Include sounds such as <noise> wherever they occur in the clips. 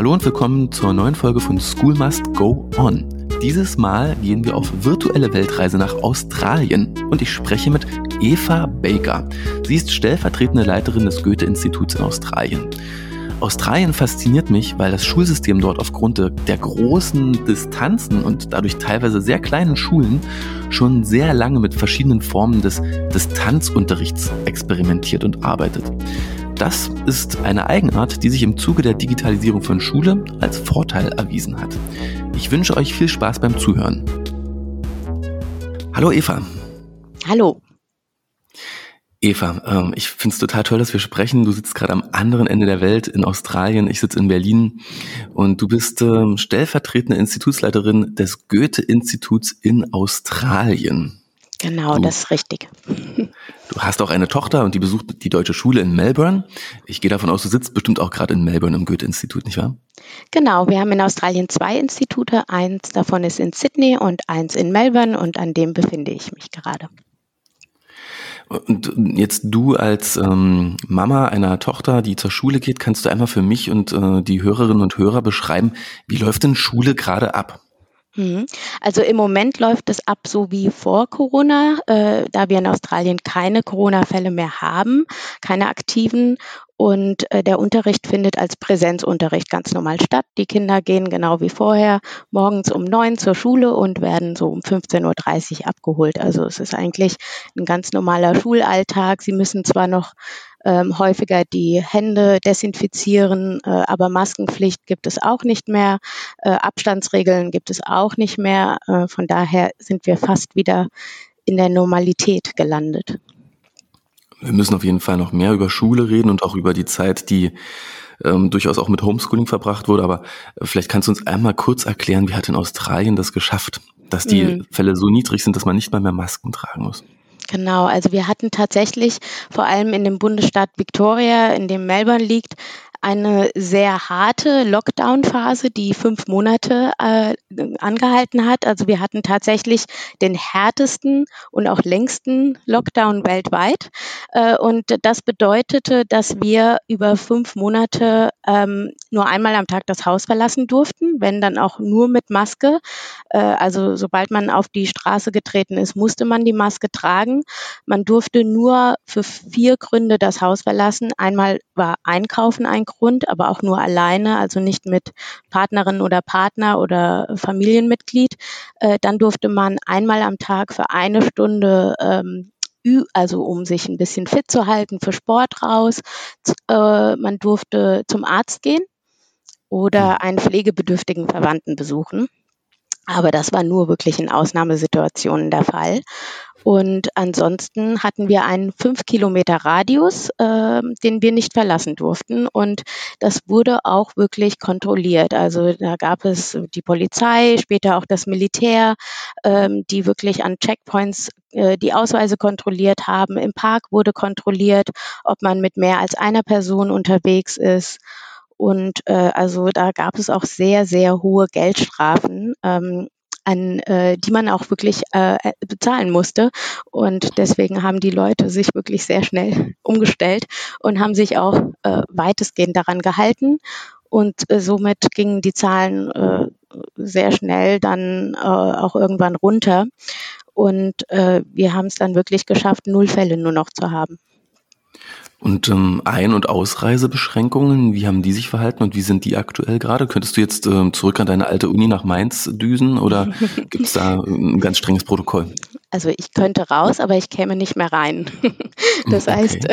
Hallo und willkommen zur neuen Folge von School Must Go On. Dieses Mal gehen wir auf virtuelle Weltreise nach Australien und ich spreche mit Eva Baker. Sie ist stellvertretende Leiterin des Goethe-Instituts in Australien. Australien fasziniert mich, weil das Schulsystem dort aufgrund der großen Distanzen und dadurch teilweise sehr kleinen Schulen schon sehr lange mit verschiedenen Formen des Distanzunterrichts experimentiert und arbeitet. Das ist eine Eigenart, die sich im Zuge der Digitalisierung von Schule als Vorteil erwiesen hat. Ich wünsche euch viel Spaß beim Zuhören. Hallo Eva. Hallo. Eva, ähm, ich finde es total toll, dass wir sprechen. Du sitzt gerade am anderen Ende der Welt in Australien. Ich sitze in Berlin und du bist ähm, stellvertretende Institutsleiterin des Goethe-Instituts in Australien. Genau, du, das ist richtig. Du hast auch eine Tochter und die besucht die deutsche Schule in Melbourne. Ich gehe davon aus, du sitzt bestimmt auch gerade in Melbourne im Goethe-Institut, nicht wahr? Genau, wir haben in Australien zwei Institute. Eins davon ist in Sydney und eins in Melbourne und an dem befinde ich mich gerade. Und jetzt du als ähm, Mama einer Tochter, die zur Schule geht, kannst du einmal für mich und äh, die Hörerinnen und Hörer beschreiben, wie läuft denn Schule gerade ab? Mhm. Also im Moment läuft es ab so wie vor Corona, äh, da wir in Australien keine Corona-Fälle mehr haben, keine aktiven. Und äh, der Unterricht findet als Präsenzunterricht ganz normal statt. Die Kinder gehen genau wie vorher morgens um neun zur Schule und werden so um 15.30 Uhr abgeholt. Also es ist eigentlich ein ganz normaler Schulalltag. Sie müssen zwar noch ähm, häufiger die Hände desinfizieren, äh, aber Maskenpflicht gibt es auch nicht mehr, äh, Abstandsregeln gibt es auch nicht mehr. Äh, von daher sind wir fast wieder in der Normalität gelandet. Wir müssen auf jeden Fall noch mehr über Schule reden und auch über die Zeit, die ähm, durchaus auch mit Homeschooling verbracht wurde. Aber äh, vielleicht kannst du uns einmal kurz erklären, wie hat in Australien das geschafft, dass die mhm. Fälle so niedrig sind, dass man nicht mal mehr Masken tragen muss? Genau, also wir hatten tatsächlich vor allem in dem Bundesstaat Victoria, in dem Melbourne liegt, eine sehr harte Lockdown-Phase, die fünf Monate äh, angehalten hat. Also wir hatten tatsächlich den härtesten und auch längsten Lockdown weltweit. Äh, und das bedeutete, dass wir über fünf Monate ähm, nur einmal am Tag das Haus verlassen durften, wenn dann auch nur mit Maske. Äh, also sobald man auf die Straße getreten ist, musste man die Maske tragen. Man durfte nur für vier Gründe das Haus verlassen. Einmal war Einkaufen ein Grund, aber auch nur alleine, also nicht mit Partnerin oder Partner oder Familienmitglied. Äh, dann durfte man einmal am Tag für eine Stunde ähm, also um sich ein bisschen fit zu halten für Sport raus. Äh, man durfte zum Arzt gehen oder hm. einen pflegebedürftigen Verwandten besuchen. Aber das war nur wirklich in Ausnahmesituationen der Fall. Und ansonsten hatten wir einen fünf Kilometer Radius, äh, den wir nicht verlassen durften. Und das wurde auch wirklich kontrolliert. Also da gab es die Polizei, später auch das Militär, ähm, die wirklich an Checkpoints äh, die Ausweise kontrolliert haben. Im Park wurde kontrolliert, ob man mit mehr als einer Person unterwegs ist. Und äh, also da gab es auch sehr, sehr hohe Geldstrafen. Ähm, an äh, die man auch wirklich äh, äh, bezahlen musste. Und deswegen haben die Leute sich wirklich sehr schnell <laughs> umgestellt und haben sich auch äh, weitestgehend daran gehalten. Und äh, somit gingen die Zahlen äh, sehr schnell dann äh, auch irgendwann runter. Und äh, wir haben es dann wirklich geschafft, null Fälle nur noch zu haben. Und ähm, Ein- und Ausreisebeschränkungen, wie haben die sich verhalten und wie sind die aktuell gerade? Könntest du jetzt ähm, zurück an deine alte Uni nach Mainz düsen oder <laughs> gibt es da ein ganz strenges Protokoll? Also ich könnte raus, aber ich käme nicht mehr rein. <laughs> das okay. heißt,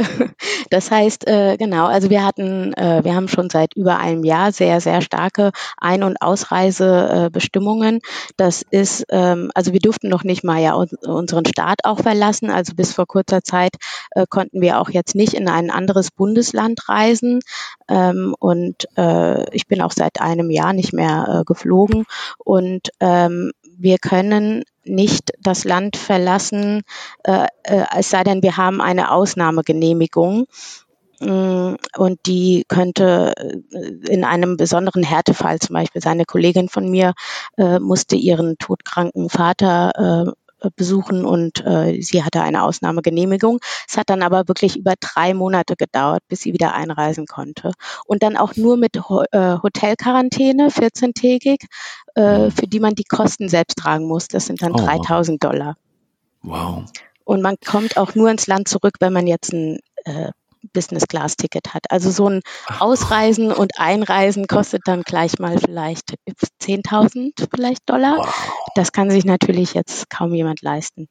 das heißt äh, genau. Also wir hatten, äh, wir haben schon seit über einem Jahr sehr, sehr starke Ein- und Ausreisebestimmungen. Das ist, ähm, also wir durften noch nicht mal ja unseren Staat auch verlassen. Also bis vor kurzer Zeit äh, konnten wir auch jetzt nicht in ein anderes Bundesland reisen. Ähm, und äh, ich bin auch seit einem Jahr nicht mehr äh, geflogen. Und ähm, wir können nicht das Land verlassen, äh, äh, es sei denn, wir haben eine Ausnahmegenehmigung. Mm, und die könnte äh, in einem besonderen Härtefall zum Beispiel seine Kollegin von mir äh, musste ihren todkranken Vater äh, besuchen und äh, sie hatte eine Ausnahmegenehmigung. Es hat dann aber wirklich über drei Monate gedauert, bis sie wieder einreisen konnte. Und dann auch nur mit Ho äh, Hotelquarantäne, 14-tägig, äh, mhm. für die man die Kosten selbst tragen muss. Das sind dann oh. 3000 Dollar. Wow. Und man kommt auch nur ins Land zurück, wenn man jetzt ein äh, Business-Class-Ticket hat. Also so ein Ausreisen und Einreisen kostet dann gleich mal vielleicht 10.000 vielleicht Dollar. Wow. Das kann sich natürlich jetzt kaum jemand leisten.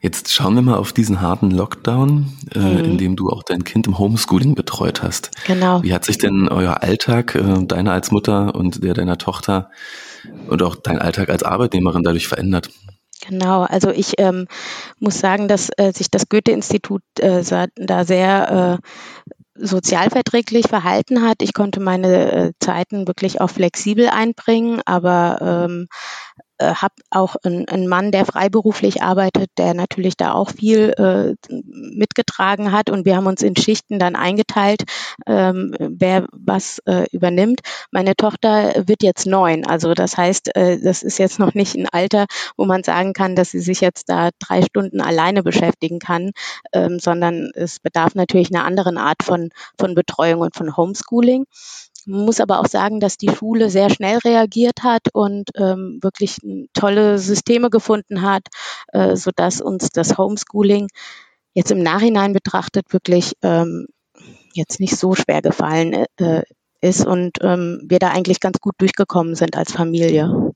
Jetzt schauen wir mal auf diesen harten Lockdown, äh, mhm. in dem du auch dein Kind im Homeschooling betreut hast. Genau. Wie hat sich denn euer Alltag, äh, deiner als Mutter und der deiner Tochter und auch dein Alltag als Arbeitnehmerin dadurch verändert? Genau, also ich ähm, muss sagen, dass äh, sich das Goethe-Institut äh, da sehr äh, sozialverträglich verhalten hat. Ich konnte meine äh, Zeiten wirklich auch flexibel einbringen, aber ähm, äh, habe auch einen Mann, der freiberuflich arbeitet, der natürlich da auch viel äh, mitgetragen hat und wir haben uns in Schichten dann eingeteilt, ähm, wer was äh, übernimmt. Meine Tochter wird jetzt neun, also das heißt, äh, das ist jetzt noch nicht ein Alter, wo man sagen kann, dass sie sich jetzt da drei Stunden alleine beschäftigen kann, ähm, sondern es bedarf natürlich einer anderen Art von, von Betreuung und von Homeschooling. Muss aber auch sagen, dass die Schule sehr schnell reagiert hat und ähm, wirklich tolle Systeme gefunden hat, äh, sodass uns das Homeschooling jetzt im Nachhinein betrachtet wirklich ähm, jetzt nicht so schwer gefallen äh, ist und ähm, wir da eigentlich ganz gut durchgekommen sind als Familie.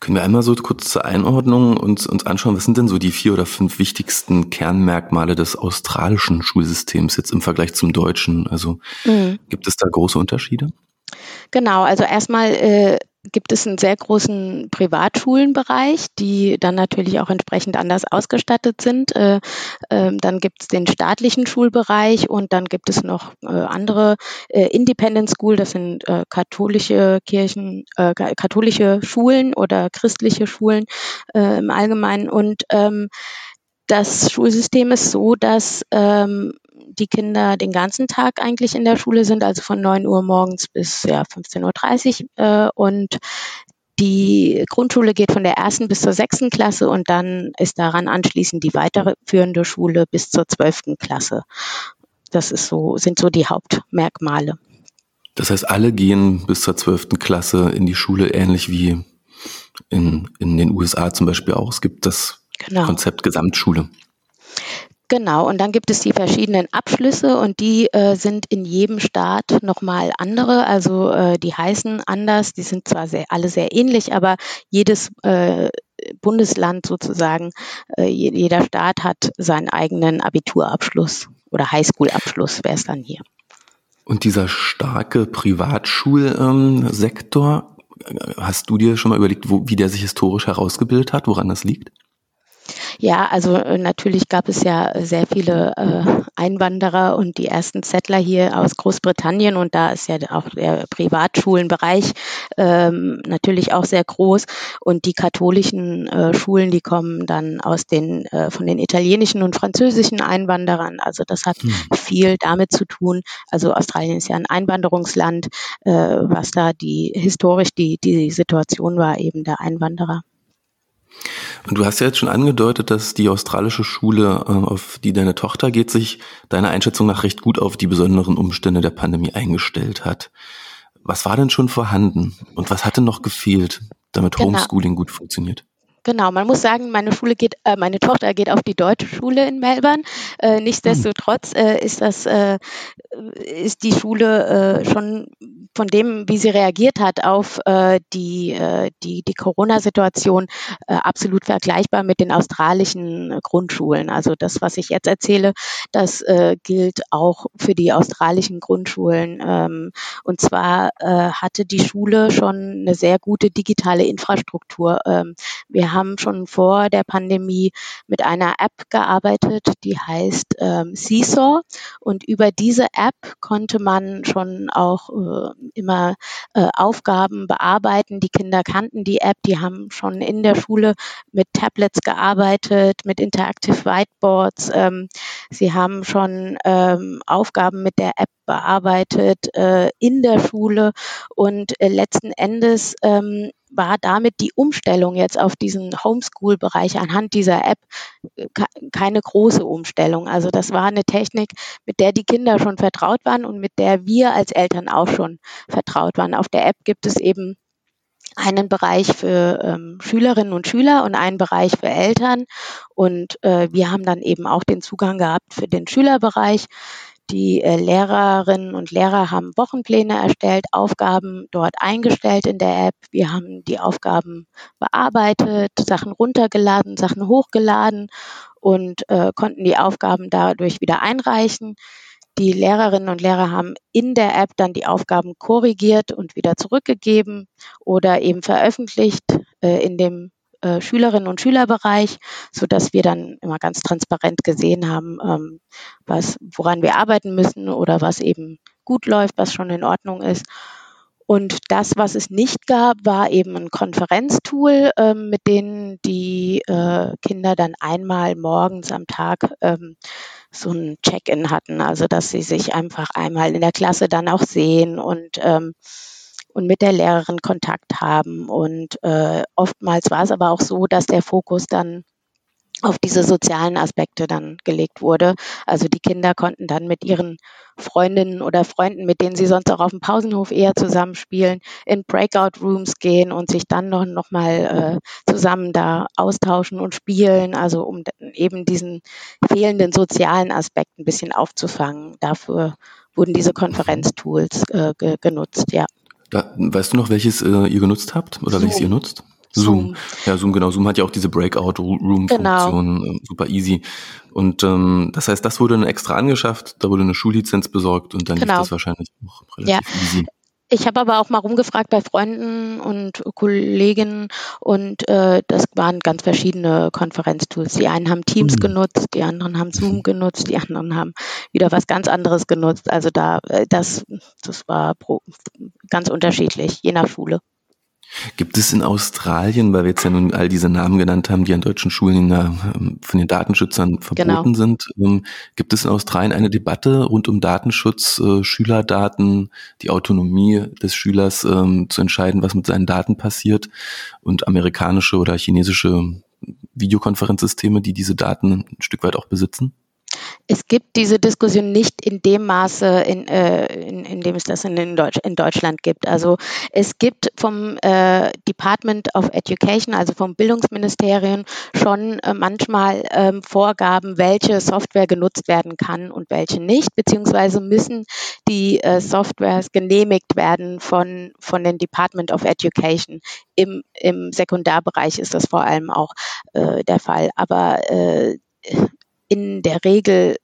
Können wir einmal so kurz zur Einordnung uns, uns anschauen, was sind denn so die vier oder fünf wichtigsten Kernmerkmale des australischen Schulsystems jetzt im Vergleich zum deutschen? Also mhm. gibt es da große Unterschiede? Genau, also erstmal äh, gibt es einen sehr großen Privatschulenbereich, die dann natürlich auch entsprechend anders ausgestattet sind. Äh, äh, dann gibt es den staatlichen Schulbereich und dann gibt es noch äh, andere äh, Independent School, das sind katholische Kirchen, katholische Schulen oder christliche Schulen im Allgemeinen. Und ähm, das Schulsystem ist so, dass ähm, die Kinder den ganzen Tag eigentlich in der Schule sind, also von 9 Uhr morgens bis ja, 15.30 Uhr. Äh, und die Grundschule geht von der ersten bis zur sechsten Klasse und dann ist daran anschließend die weiterführende Schule bis zur zwölften Klasse. Das ist so, sind so die Hauptmerkmale. Das heißt, alle gehen bis zur zwölften Klasse in die Schule, ähnlich wie in, in den USA zum Beispiel auch. Es gibt das genau. Konzept Gesamtschule. Genau, und dann gibt es die verschiedenen Abschlüsse und die äh, sind in jedem Staat nochmal andere. Also äh, die heißen anders, die sind zwar sehr, alle sehr ähnlich, aber jedes äh, Bundesland sozusagen, äh, jeder Staat hat seinen eigenen Abiturabschluss oder Highschool-Abschluss wäre es dann hier. Und dieser starke Privatschulsektor, ähm, hast du dir schon mal überlegt, wo, wie der sich historisch herausgebildet hat, woran das liegt? Ja, also äh, natürlich gab es ja sehr viele äh, Einwanderer und die ersten Settler hier aus Großbritannien und da ist ja auch der Privatschulenbereich ähm, natürlich auch sehr groß und die katholischen äh, Schulen, die kommen dann aus den äh, von den italienischen und französischen Einwanderern. Also das hat hm. viel damit zu tun. Also Australien ist ja ein Einwanderungsland, äh, was da die historisch die die Situation war eben der Einwanderer. Und du hast ja jetzt schon angedeutet, dass die australische Schule, äh, auf die deine Tochter geht, sich deiner Einschätzung nach recht gut auf die besonderen Umstände der Pandemie eingestellt hat. Was war denn schon vorhanden und was hatte noch gefehlt, damit genau. Homeschooling gut funktioniert? Genau, man muss sagen, meine Schule geht, äh, meine Tochter geht auf die deutsche Schule in Melbourne. Äh, nichtsdestotrotz äh, ist das, äh, ist die Schule äh, schon von dem, wie sie reagiert hat auf äh, die, äh, die, die Corona-Situation, äh, absolut vergleichbar mit den australischen Grundschulen. Also das, was ich jetzt erzähle, das äh, gilt auch für die australischen Grundschulen. Ähm, und zwar äh, hatte die Schule schon eine sehr gute digitale Infrastruktur. Ähm, wir haben schon vor der Pandemie mit einer App gearbeitet, die heißt ähm, Seesaw. Und über diese App konnte man schon auch äh, immer äh, Aufgaben bearbeiten. Die Kinder kannten die App, die haben schon in der Schule mit Tablets gearbeitet, mit Interactive Whiteboards. Ähm, sie haben schon ähm, Aufgaben mit der App bearbeitet äh, in der Schule und äh, letzten Endes ähm, war damit die Umstellung jetzt auf diesen Homeschool-Bereich anhand dieser App äh, keine große Umstellung. Also das war eine Technik, mit der die Kinder schon vertraut waren und mit der wir als Eltern auch schon vertraut waren. Auf der App gibt es eben einen Bereich für ähm, Schülerinnen und Schüler und einen Bereich für Eltern. Und äh, wir haben dann eben auch den Zugang gehabt für den Schülerbereich. Die äh, Lehrerinnen und Lehrer haben Wochenpläne erstellt, Aufgaben dort eingestellt in der App. Wir haben die Aufgaben bearbeitet, Sachen runtergeladen, Sachen hochgeladen und äh, konnten die Aufgaben dadurch wieder einreichen. Die Lehrerinnen und Lehrer haben in der App dann die Aufgaben korrigiert und wieder zurückgegeben oder eben veröffentlicht äh, in dem äh, Schülerinnen und Schülerbereich, so dass wir dann immer ganz transparent gesehen haben, ähm, was, woran wir arbeiten müssen oder was eben gut läuft, was schon in Ordnung ist. Und das, was es nicht gab, war eben ein Konferenztool, ähm, mit dem die äh, Kinder dann einmal morgens am Tag ähm, so ein Check-in hatten, also dass sie sich einfach einmal in der Klasse dann auch sehen und ähm, und mit der Lehrerin Kontakt haben. Und äh, oftmals war es aber auch so, dass der Fokus dann auf diese sozialen Aspekte dann gelegt wurde. Also die Kinder konnten dann mit ihren Freundinnen oder Freunden, mit denen sie sonst auch auf dem Pausenhof eher zusammenspielen, in Breakout Rooms gehen und sich dann noch, noch mal äh, zusammen da austauschen und spielen, also um eben diesen fehlenden sozialen Aspekt ein bisschen aufzufangen. Dafür wurden diese Konferenztools äh, ge genutzt, ja. Weißt du noch, welches äh, ihr genutzt habt oder Zoom. welches ihr nutzt? Zoom. Zoom. Ja, Zoom, genau. Zoom hat ja auch diese Breakout-Room-Funktion, genau. äh, super easy. Und ähm, das heißt, das wurde eine extra angeschafft, da wurde eine Schullizenz besorgt und dann genau. lief das wahrscheinlich auch relativ ja. easy. Ich habe aber auch mal rumgefragt bei Freunden und Kolleginnen und äh, das waren ganz verschiedene Konferenztools. Die einen haben Teams mhm. genutzt, die anderen haben Zoom genutzt, die anderen haben wieder was ganz anderes genutzt. Also da äh, das das war pro, ganz unterschiedlich, je nach Schule. Gibt es in Australien, weil wir jetzt ja nun all diese Namen genannt haben, die an deutschen Schulen ja, ähm, von den Datenschützern verboten genau. sind, ähm, gibt es in Australien eine Debatte rund um Datenschutz, äh, Schülerdaten, die Autonomie des Schülers ähm, zu entscheiden, was mit seinen Daten passiert und amerikanische oder chinesische Videokonferenzsysteme, die diese Daten ein Stück weit auch besitzen? Es gibt diese Diskussion nicht in dem Maße, in, äh, in, in dem es das in, Deutsch, in Deutschland gibt. Also es gibt vom äh, Department of Education, also vom Bildungsministerium, schon äh, manchmal ähm, Vorgaben, welche Software genutzt werden kann und welche nicht, beziehungsweise müssen die äh, Softwares genehmigt werden von, von den Department of Education. Im, Im Sekundarbereich ist das vor allem auch äh, der Fall. Aber äh, in der Regel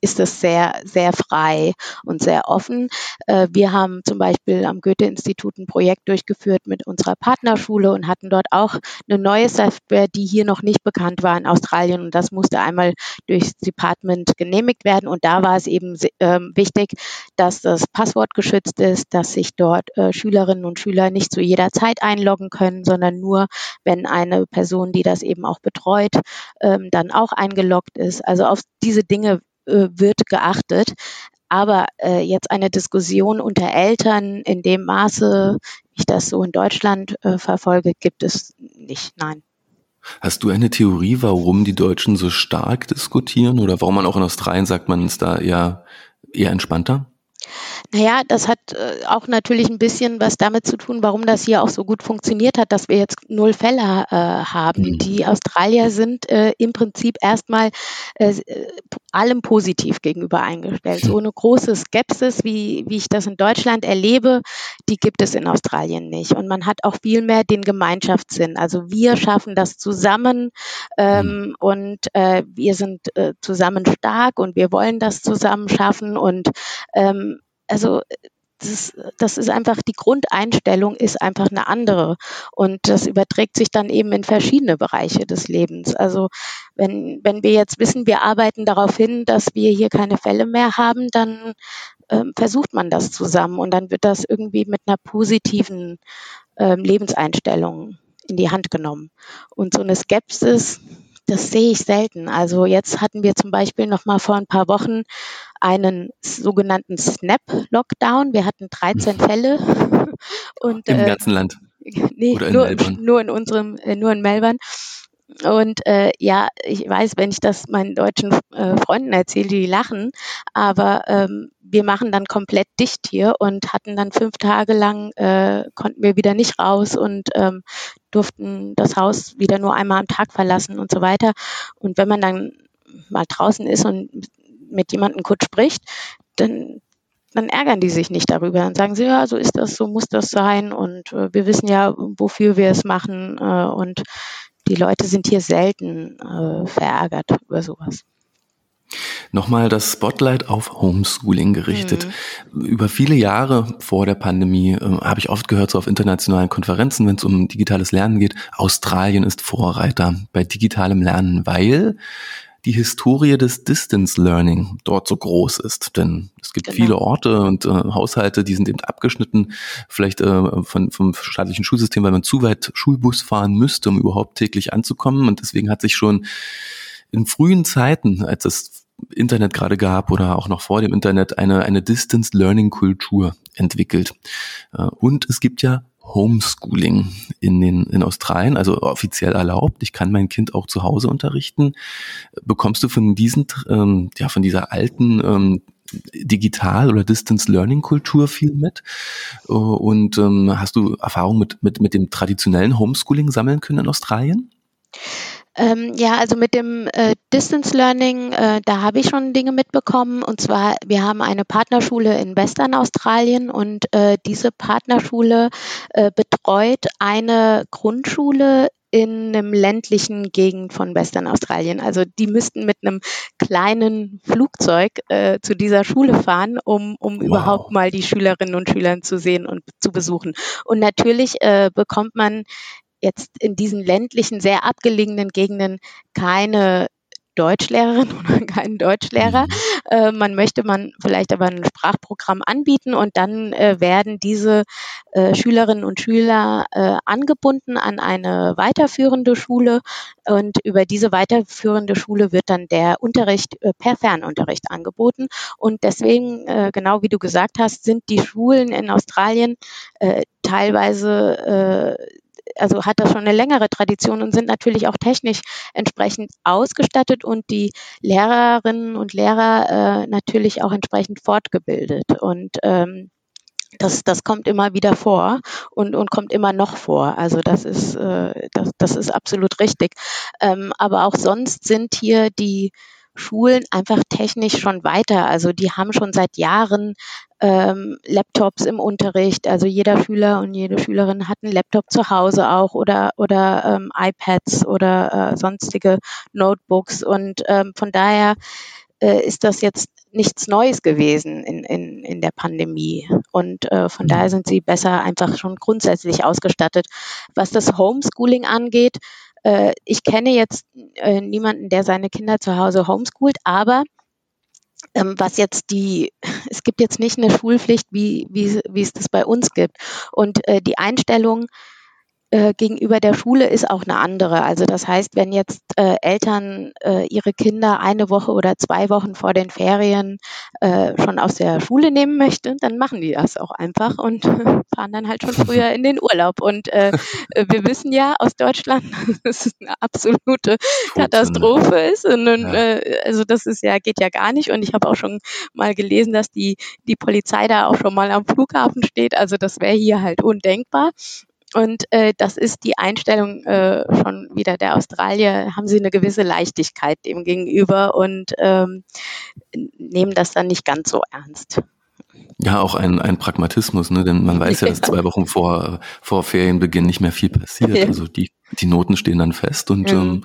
ist das sehr, sehr frei und sehr offen. Äh, wir haben zum Beispiel am Goethe-Institut ein Projekt durchgeführt mit unserer Partnerschule und hatten dort auch eine neue Software, die hier noch nicht bekannt war in Australien. Und das musste einmal durchs Department genehmigt werden. Und da war es eben ähm, wichtig, dass das Passwort geschützt ist, dass sich dort äh, Schülerinnen und Schüler nicht zu jeder Zeit einloggen können, sondern nur, wenn eine Person, die das eben auch betreut, ähm, dann auch eingeloggt ist. Also auf diese Dinge äh, wird geachtet. Aber äh, jetzt eine Diskussion unter Eltern in dem Maße, wie ich das so in Deutschland äh, verfolge, gibt es nicht. Nein. Hast du eine Theorie, warum die Deutschen so stark diskutieren oder warum man auch in Australien sagt, man ist da eher, eher entspannter? Naja, das hat äh, auch natürlich ein bisschen was damit zu tun, warum das hier auch so gut funktioniert hat, dass wir jetzt null Fälle äh, haben. Mhm. Die Australier sind äh, im Prinzip erstmal äh, äh allem positiv gegenüber eingestellt. So eine große Skepsis, wie, wie ich das in Deutschland erlebe, die gibt es in Australien nicht. Und man hat auch viel mehr den Gemeinschaftssinn. Also wir schaffen das zusammen ähm, mhm. und äh, wir sind zusammen stark und wir wollen das zusammen schaffen und ähm, also das, das ist einfach, die Grundeinstellung ist einfach eine andere. Und das überträgt sich dann eben in verschiedene Bereiche des Lebens. Also wenn, wenn wir jetzt wissen, wir arbeiten darauf hin, dass wir hier keine Fälle mehr haben, dann ähm, versucht man das zusammen und dann wird das irgendwie mit einer positiven ähm, Lebenseinstellung in die Hand genommen. Und so eine Skepsis, das sehe ich selten. Also jetzt hatten wir zum Beispiel noch mal vor ein paar Wochen einen sogenannten Snap-Lockdown. Wir hatten 13 Fälle. <laughs> Und, Im äh, ganzen Land. nee, in nur, nur, in unserem, äh, nur in Melbourne. Und äh, ja, ich weiß, wenn ich das meinen deutschen äh, Freunden erzähle, die lachen, aber ähm, wir machen dann komplett dicht hier und hatten dann fünf Tage lang, äh, konnten wir wieder nicht raus und ähm, durften das Haus wieder nur einmal am Tag verlassen und so weiter. Und wenn man dann mal draußen ist und mit jemandem kurz spricht, dann dann ärgern die sich nicht darüber. Dann sagen sie, ja, so ist das, so muss das sein und äh, wir wissen ja, wofür wir es machen äh, und die Leute sind hier selten äh, verärgert über sowas. Nochmal das Spotlight auf Homeschooling gerichtet. Mhm. Über viele Jahre vor der Pandemie äh, habe ich oft gehört, so auf internationalen Konferenzen, wenn es um digitales Lernen geht, Australien ist Vorreiter bei digitalem Lernen, weil die Historie des Distance Learning dort so groß ist. Denn es gibt genau. viele Orte und äh, Haushalte, die sind eben abgeschnitten, vielleicht äh, von, vom staatlichen Schulsystem, weil man zu weit Schulbus fahren müsste, um überhaupt täglich anzukommen. Und deswegen hat sich schon in frühen Zeiten, als es Internet gerade gab oder auch noch vor dem Internet, eine, eine Distance Learning Kultur entwickelt. Äh, und es gibt ja Homeschooling in, den, in Australien, also offiziell erlaubt. Ich kann mein Kind auch zu Hause unterrichten. Bekommst du von diesen, ähm, ja, von dieser alten ähm, Digital- oder Distance Learning Kultur viel mit? Und ähm, hast du Erfahrung mit, mit, mit dem traditionellen Homeschooling sammeln können in Australien? Ähm, ja, also mit dem äh, Distance Learning, äh, da habe ich schon Dinge mitbekommen. Und zwar, wir haben eine Partnerschule in Western Australien und äh, diese Partnerschule äh, betreut eine Grundschule in einem ländlichen Gegend von Western Australien. Also die müssten mit einem kleinen Flugzeug äh, zu dieser Schule fahren, um, um wow. überhaupt mal die Schülerinnen und Schüler zu sehen und zu besuchen. Und natürlich äh, bekommt man jetzt in diesen ländlichen, sehr abgelegenen Gegenden keine Deutschlehrerin <laughs> oder keinen Deutschlehrer. Mhm. Äh, man möchte man vielleicht aber ein Sprachprogramm anbieten und dann äh, werden diese äh, Schülerinnen und Schüler äh, angebunden an eine weiterführende Schule und über diese weiterführende Schule wird dann der Unterricht äh, per Fernunterricht angeboten und deswegen, äh, genau wie du gesagt hast, sind die Schulen in Australien teilweise also hat das schon eine längere Tradition und sind natürlich auch technisch entsprechend ausgestattet und die Lehrerinnen und Lehrer äh, natürlich auch entsprechend fortgebildet. Und ähm, das, das kommt immer wieder vor und, und kommt immer noch vor. Also das ist, äh, das, das ist absolut richtig. Ähm, aber auch sonst sind hier die Schulen einfach technisch schon weiter. Also die haben schon seit Jahren ähm, Laptops im Unterricht. Also jeder Schüler und jede Schülerin hat einen Laptop zu Hause auch oder, oder ähm, iPads oder äh, sonstige Notebooks. Und ähm, von daher äh, ist das jetzt nichts Neues gewesen in, in, in der Pandemie. Und äh, von daher sind sie besser einfach schon grundsätzlich ausgestattet. Was das Homeschooling angeht, äh, ich kenne jetzt äh, niemanden, der seine Kinder zu Hause homeschoolt, aber ähm, was jetzt die, <laughs> es gibt jetzt nicht eine Schulpflicht, wie, wie, wie es das bei uns gibt. Und äh, die Einstellung äh, gegenüber der Schule ist auch eine andere. Also das heißt, wenn jetzt äh, Eltern äh, ihre Kinder eine Woche oder zwei Wochen vor den Ferien äh, schon aus der Schule nehmen möchten, dann machen die das auch einfach und <laughs> fahren dann halt schon früher in den Urlaub. Und äh, wir wissen ja aus Deutschland, <laughs> dass es eine absolute Katastrophe ist. Und, ja. Äh, also das ist ja geht ja gar nicht. Und ich habe auch schon mal gelesen, dass die die Polizei da auch schon mal am Flughafen steht. Also das wäre hier halt undenkbar. Und äh, das ist die Einstellung äh, schon wieder der Australier, haben sie eine gewisse Leichtigkeit dem gegenüber und ähm, nehmen das dann nicht ganz so ernst. Ja, auch ein, ein Pragmatismus, ne? denn man weiß ja, dass <laughs> zwei Wochen vor, vor Ferienbeginn nicht mehr viel passiert. Ja. Also die, die Noten stehen dann fest und mhm. ähm,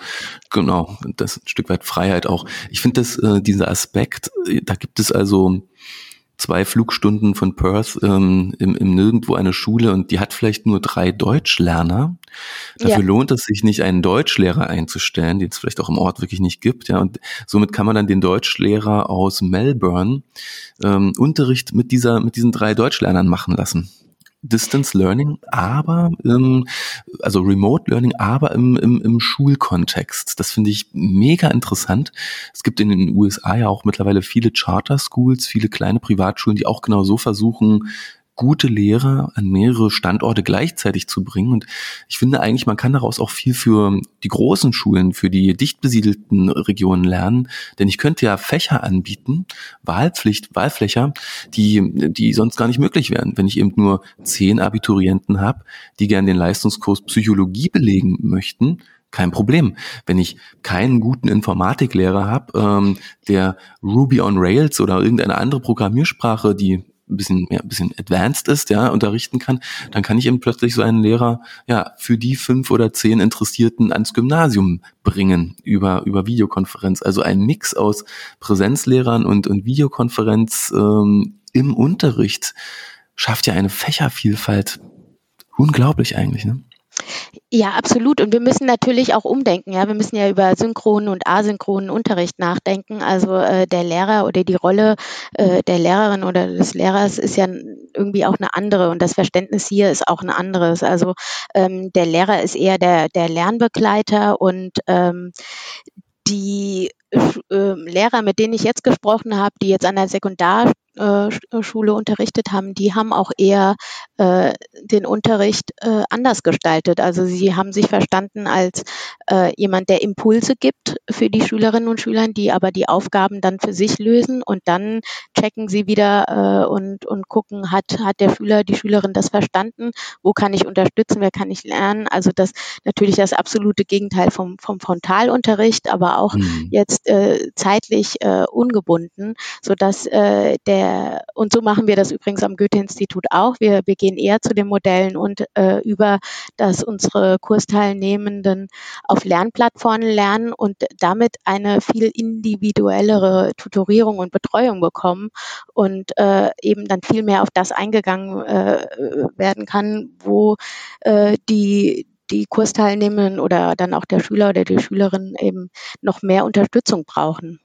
genau, das ist ein Stück weit Freiheit auch. Ich finde, dass äh, dieser Aspekt, äh, da gibt es also zwei Flugstunden von Perth ähm, im, im Nirgendwo eine Schule und die hat vielleicht nur drei Deutschlerner. Dafür ja. lohnt es sich nicht, einen Deutschlehrer einzustellen, den es vielleicht auch im Ort wirklich nicht gibt. Ja, und somit kann man dann den Deutschlehrer aus Melbourne ähm, Unterricht mit dieser mit diesen drei Deutschlernern machen lassen. Distance Learning, aber ähm, also Remote Learning, aber im, im, im Schulkontext. Das finde ich mega interessant. Es gibt in den USA ja auch mittlerweile viele Charter Schools, viele kleine Privatschulen, die auch genau so versuchen, gute Lehrer an mehrere Standorte gleichzeitig zu bringen. Und ich finde eigentlich, man kann daraus auch viel für die großen Schulen, für die dicht besiedelten Regionen lernen. Denn ich könnte ja Fächer anbieten, Wahlpflicht, Wahlfächer, die, die sonst gar nicht möglich wären, wenn ich eben nur zehn Abiturienten habe, die gern den Leistungskurs Psychologie belegen möchten kein Problem. Wenn ich keinen guten Informatiklehrer habe, ähm, der Ruby on Rails oder irgendeine andere Programmiersprache, die ein bisschen mehr, ein bisschen advanced ist, ja, unterrichten kann, dann kann ich eben plötzlich so einen Lehrer, ja, für die fünf oder zehn Interessierten ans Gymnasium bringen über, über Videokonferenz. Also ein Mix aus Präsenzlehrern und, und Videokonferenz ähm, im Unterricht schafft ja eine Fächervielfalt. Unglaublich eigentlich, ne? Ja, absolut. Und wir müssen natürlich auch umdenken. Ja, wir müssen ja über synchronen und asynchronen Unterricht nachdenken. Also äh, der Lehrer oder die Rolle äh, der Lehrerin oder des Lehrers ist ja irgendwie auch eine andere und das Verständnis hier ist auch ein anderes. Also ähm, der Lehrer ist eher der, der Lernbegleiter und ähm, die äh, Lehrer, mit denen ich jetzt gesprochen habe, die jetzt an der Sekundar Schule unterrichtet haben, die haben auch eher äh, den Unterricht äh, anders gestaltet. Also sie haben sich verstanden als äh, jemand, der Impulse gibt für die Schülerinnen und Schüler, die aber die Aufgaben dann für sich lösen und dann checken sie wieder äh, und, und gucken, hat, hat der Schüler, die Schülerin das verstanden, wo kann ich unterstützen, wer kann ich lernen. Also das natürlich das absolute Gegenteil vom, vom Frontalunterricht, aber auch mhm. jetzt äh, zeitlich äh, ungebunden, sodass äh, der und so machen wir das übrigens am Goethe-Institut auch. Wir, wir gehen eher zu den Modellen und äh, über, dass unsere Kursteilnehmenden auf Lernplattformen lernen und damit eine viel individuellere Tutorierung und Betreuung bekommen und äh, eben dann viel mehr auf das eingegangen äh, werden kann, wo äh, die die Kursteilnehmenden oder dann auch der Schüler oder die Schülerin eben noch mehr Unterstützung brauchen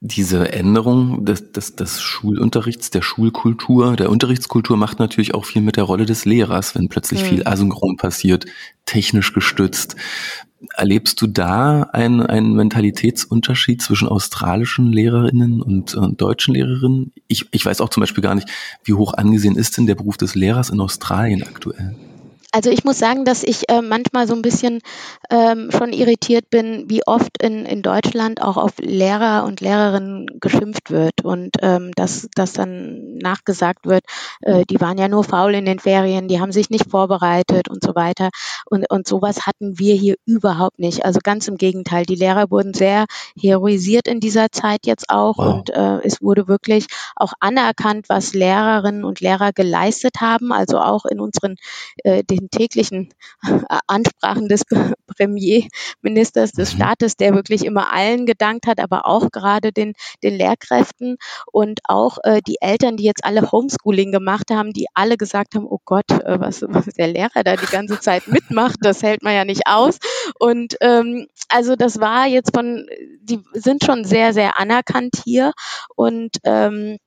diese Änderung des, des, des Schulunterrichts, der Schulkultur, der Unterrichtskultur macht natürlich auch viel mit der Rolle des Lehrers, wenn plötzlich mhm. viel asynchron passiert, technisch gestützt. Erlebst du da einen, einen Mentalitätsunterschied zwischen australischen Lehrerinnen und äh, deutschen Lehrerinnen? Ich, ich weiß auch zum Beispiel gar nicht, wie hoch angesehen ist denn der Beruf des Lehrers in Australien aktuell? Also ich muss sagen, dass ich äh, manchmal so ein bisschen ähm, schon irritiert bin, wie oft in, in Deutschland auch auf Lehrer und Lehrerinnen geschimpft wird und ähm, dass, dass dann nachgesagt wird, äh, die waren ja nur faul in den Ferien, die haben sich nicht vorbereitet und so weiter. Und, und sowas hatten wir hier überhaupt nicht. Also ganz im Gegenteil, die Lehrer wurden sehr heroisiert in dieser Zeit jetzt auch wow. und äh, es wurde wirklich auch anerkannt, was Lehrerinnen und Lehrer geleistet haben, also auch in unseren äh, den täglichen äh, Ansprachen des Premierministers des mhm. Staates, der wirklich immer allen gedankt hat, aber auch gerade den, den Lehrkräften und auch äh, die Eltern, die jetzt alle Homeschooling gemacht haben, die alle gesagt haben, oh Gott, äh, was, was der Lehrer da die ganze Zeit mitmacht, das hält man ja nicht aus. Und ähm, also das war jetzt von, die sind schon sehr, sehr anerkannt hier und ähm,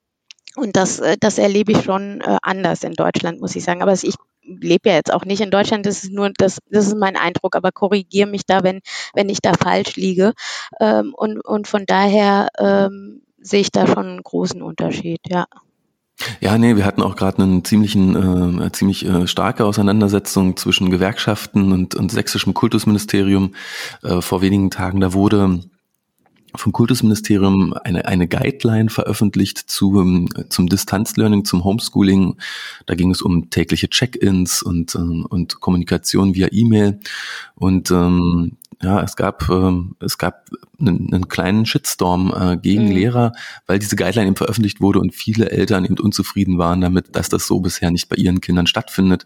und das, äh, das erlebe ich schon äh, anders in Deutschland, muss ich sagen. Aber ich lebe ja jetzt auch nicht in Deutschland, das ist nur, das, das ist mein Eindruck, aber korrigiere mich da, wenn, wenn ich da falsch liege. Ähm, und, und von daher ähm, sehe ich da schon einen großen Unterschied, ja. Ja, nee, wir hatten auch gerade einen ziemlichen, äh, ziemlich äh, starke Auseinandersetzung zwischen Gewerkschaften und, und sächsischem Kultusministerium äh, vor wenigen Tagen. Da wurde vom Kultusministerium eine, eine Guideline veröffentlicht zu, zum Distanzlearning, zum Homeschooling. Da ging es um tägliche Check-ins und, ähm, und Kommunikation via E-Mail. Und ähm, ja, es gab, ähm, es gab einen, einen kleinen Shitstorm äh, gegen mhm. Lehrer, weil diese Guideline eben veröffentlicht wurde und viele Eltern eben unzufrieden waren damit, dass das so bisher nicht bei ihren Kindern stattfindet.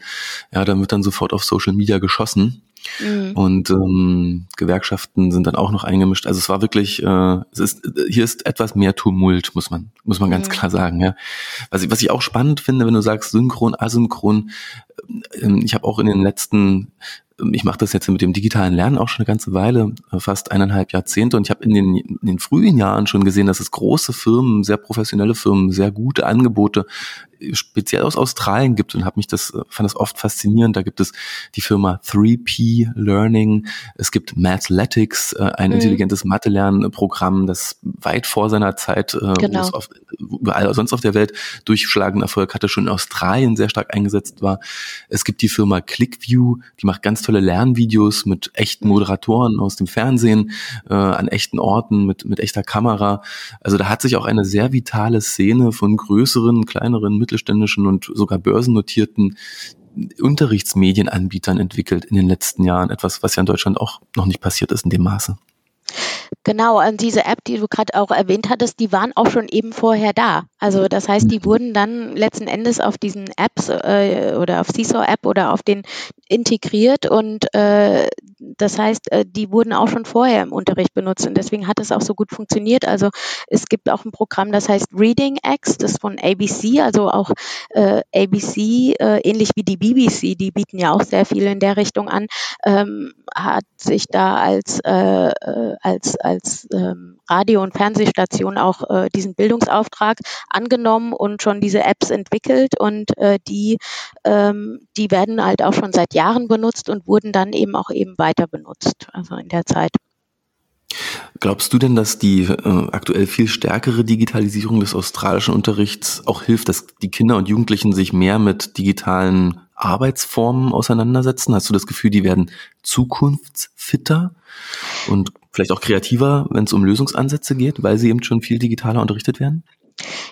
Ja, dann wird dann sofort auf Social Media geschossen. Mhm. Und ähm, Gewerkschaften sind dann auch noch eingemischt. Also es war wirklich, äh, es ist, hier ist etwas mehr Tumult, muss man, muss man ganz mhm. klar sagen. Ja. Was, ich, was ich auch spannend finde, wenn du sagst synchron, asynchron, äh, ich habe auch in den letzten ich mache das jetzt mit dem digitalen Lernen auch schon eine ganze Weile, äh, fast eineinhalb Jahrzehnte. Und ich habe in den, in den frühen Jahren schon gesehen, dass es große Firmen, sehr professionelle Firmen, sehr gute Angebote speziell aus Australien gibt und habe mich das fand das oft faszinierend. Da gibt es die Firma 3P Learning, es gibt Mathletics, äh, ein mhm. intelligentes Mathe-Lernprogramm, das weit vor seiner Zeit, äh, genau. auf, überall sonst auf der Welt durchschlagenden Erfolg hatte, schon in Australien sehr stark eingesetzt war. Es gibt die Firma ClickView, die macht ganz tolle Lernvideos mit echten Moderatoren aus dem Fernsehen, äh, an echten Orten, mit, mit echter Kamera. Also da hat sich auch eine sehr vitale Szene von größeren, kleineren, mittelständischen und sogar börsennotierten Unterrichtsmedienanbietern entwickelt in den letzten Jahren. Etwas, was ja in Deutschland auch noch nicht passiert ist in dem Maße. Genau, und diese App, die du gerade auch erwähnt hattest, die waren auch schon eben vorher da. Also das heißt, die mhm. wurden dann letzten Endes auf diesen Apps äh, oder auf Seesaw App oder auf den integriert und äh, das heißt, äh, die wurden auch schon vorher im Unterricht benutzt und deswegen hat es auch so gut funktioniert. Also es gibt auch ein Programm, das heißt Reading X, das von ABC, also auch äh, ABC, äh, ähnlich wie die BBC, die bieten ja auch sehr viel in der Richtung an, ähm, hat sich da als, äh, äh als, als ähm, Radio- und Fernsehstation auch äh, diesen Bildungsauftrag angenommen und schon diese Apps entwickelt und äh, die, ähm, die werden halt auch schon seit Jahren benutzt und wurden dann eben auch eben weiter benutzt, also in der Zeit. Glaubst du denn, dass die äh, aktuell viel stärkere Digitalisierung des australischen Unterrichts auch hilft, dass die Kinder und Jugendlichen sich mehr mit digitalen Arbeitsformen auseinandersetzen? Hast du das Gefühl, die werden zukunftsfitter und vielleicht auch kreativer, wenn es um Lösungsansätze geht, weil sie eben schon viel digitaler unterrichtet werden?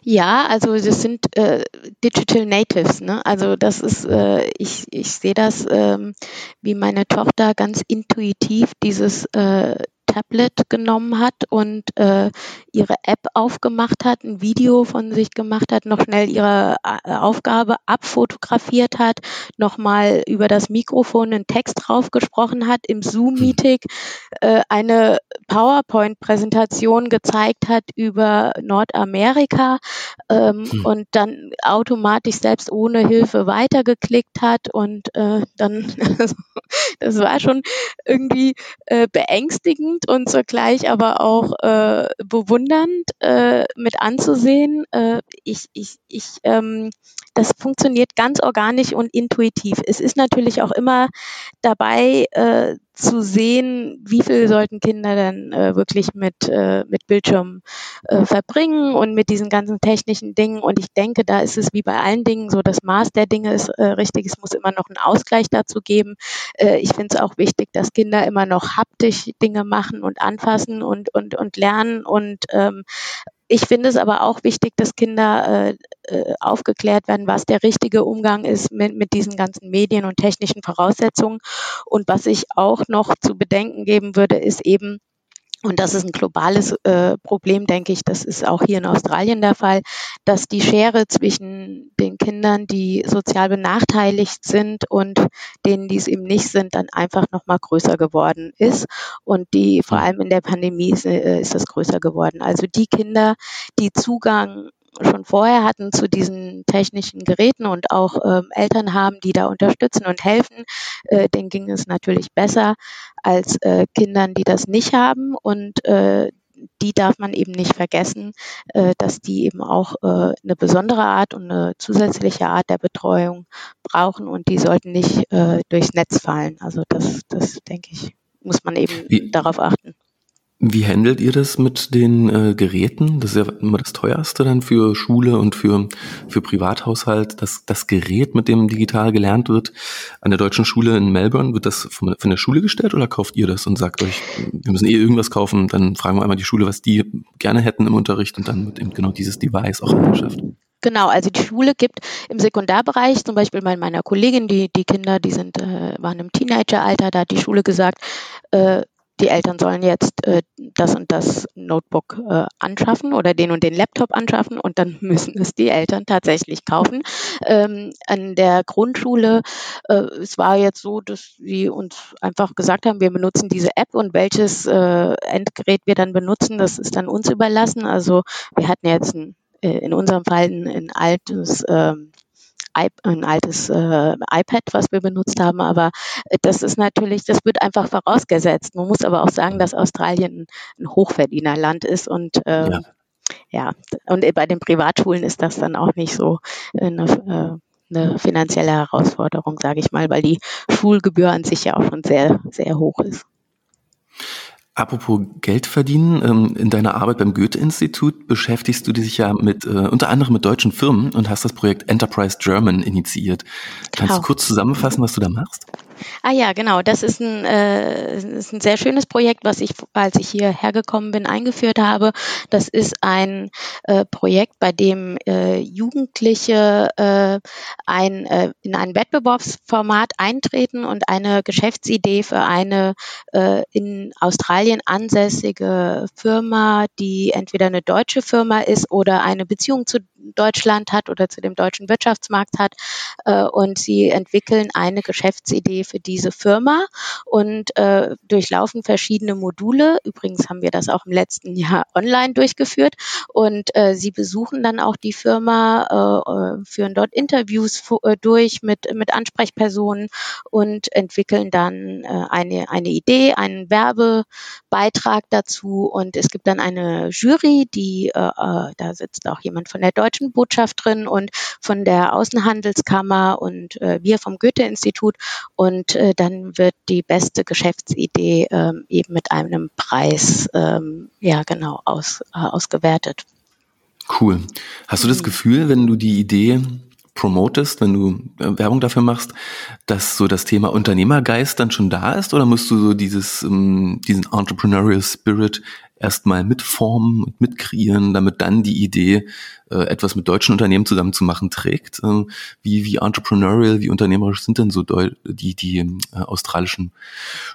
Ja, also das sind äh, Digital Natives. Ne? Also das ist, äh, ich, ich sehe das, ähm, wie meine Tochter ganz intuitiv dieses äh, Tablet genommen hat und äh, ihre App aufgemacht hat, ein Video von sich gemacht hat, noch schnell ihre äh, Aufgabe abfotografiert hat, nochmal über das Mikrofon einen Text drauf gesprochen hat, im Zoom-Meeting äh, eine PowerPoint-Präsentation gezeigt hat über Nordamerika ähm, hm. und dann automatisch selbst ohne Hilfe weitergeklickt hat und äh, dann, <laughs> das war schon irgendwie äh, beängstigend spannend und zugleich aber auch äh, bewundernd äh, mit anzusehen. Äh, ich, ich, ich, ähm, das funktioniert ganz organisch und intuitiv. Es ist natürlich auch immer dabei äh, zu sehen, wie viel sollten Kinder denn äh, wirklich mit, äh, mit Bildschirm äh, verbringen und mit diesen ganzen technischen Dingen. Und ich denke, da ist es wie bei allen Dingen so, das Maß der Dinge ist äh, richtig. Es muss immer noch einen Ausgleich dazu geben. Äh, ich finde es auch wichtig, dass Kinder immer noch haptisch Dinge machen und anfassen und, und, und lernen und ähm, ich finde es aber auch wichtig, dass Kinder äh, äh, aufgeklärt werden, was der richtige Umgang ist mit, mit diesen ganzen Medien und technischen Voraussetzungen. Und was ich auch noch zu bedenken geben würde, ist eben, und das ist ein globales äh, Problem, denke ich. Das ist auch hier in Australien der Fall, dass die Schere zwischen den Kindern, die sozial benachteiligt sind und denen, die es eben nicht sind, dann einfach noch mal größer geworden ist. Und die vor allem in der Pandemie ist, äh, ist das größer geworden. Also die Kinder, die Zugang schon vorher hatten zu diesen technischen Geräten und auch ähm, Eltern haben, die da unterstützen und helfen, äh, denen ging es natürlich besser als äh, Kindern, die das nicht haben. Und äh, die darf man eben nicht vergessen, äh, dass die eben auch äh, eine besondere Art und eine zusätzliche Art der Betreuung brauchen und die sollten nicht äh, durchs Netz fallen. Also das, das denke ich, muss man eben Wie, darauf achten. Wie handelt ihr das mit den äh, Geräten? Das ist ja immer das teuerste dann für Schule und für, für Privathaushalt. Das, das Gerät, mit dem digital gelernt wird, an der deutschen Schule in Melbourne, wird das von, von der Schule gestellt oder kauft ihr das und sagt euch, wir müssen eh irgendwas kaufen, dann fragen wir einmal die Schule, was die gerne hätten im Unterricht und dann wird eben genau dieses Device auch angeschafft. Genau, also die Schule gibt im Sekundarbereich, zum Beispiel bei meiner Kollegin, die, die Kinder, die sind, äh, waren im Teenageralter, da hat die Schule gesagt, äh, die Eltern sollen jetzt äh, das und das Notebook äh, anschaffen oder den und den Laptop anschaffen und dann <laughs> müssen es die Eltern tatsächlich kaufen. Ähm, an der Grundschule, äh, es war jetzt so, dass sie uns einfach gesagt haben, wir benutzen diese App und welches äh, Endgerät wir dann benutzen, das ist dann uns überlassen. Also wir hatten jetzt ein, äh, in unserem Fall ein, ein altes ähm, ein altes äh, iPad, was wir benutzt haben, aber äh, das ist natürlich, das wird einfach vorausgesetzt. Man muss aber auch sagen, dass Australien ein Hochverdienerland ist und äh, ja. Ja, und bei den Privatschulen ist das dann auch nicht so eine, eine finanzielle Herausforderung, sage ich mal, weil die Schulgebühr an sich ja auch schon sehr, sehr hoch ist. Apropos Geld verdienen, ähm, in deiner Arbeit beim Goethe-Institut beschäftigst du dich ja mit, äh, unter anderem mit deutschen Firmen und hast das Projekt Enterprise German initiiert. Kannst genau. du kurz zusammenfassen, was du da machst? Ah ja, genau. Das ist ein, äh, ist ein sehr schönes Projekt, was ich, als ich hierher gekommen bin, eingeführt habe. Das ist ein äh, Projekt, bei dem äh, Jugendliche äh, ein, äh, in ein Wettbewerbsformat eintreten und eine Geschäftsidee für eine äh, in Australien ansässige Firma, die entweder eine deutsche Firma ist oder eine Beziehung zu Deutschland hat oder zu dem deutschen Wirtschaftsmarkt hat. Äh, und sie entwickeln eine Geschäftsidee für diese Firma und äh, durchlaufen verschiedene Module. Übrigens haben wir das auch im letzten Jahr <laughs> online durchgeführt. Und äh, sie besuchen dann auch die Firma, äh, äh führen dort Interviews äh, durch mit, mit Ansprechpersonen und entwickeln dann äh, eine, eine Idee, einen Werbebeitrag dazu. Und es gibt dann eine Jury, die, äh, äh da sitzt auch jemand von der deutschen Botschaft drin und von der Außenhandelskammer und äh, wir vom Goethe-Institut. Und und äh, dann wird die beste Geschäftsidee ähm, eben mit einem Preis ähm, ja genau aus, äh, ausgewertet. Cool. Hast du das mhm. Gefühl, wenn du die Idee promotest, wenn du äh, Werbung dafür machst, dass so das Thema Unternehmergeist dann schon da ist oder musst du so dieses ähm, diesen Entrepreneurial Spirit erstmal mitformen und mitkreieren, damit dann die Idee, äh, etwas mit deutschen Unternehmen zusammen zu machen, trägt. Ähm, wie, wie entrepreneurial, wie unternehmerisch sind denn so die, die äh, australischen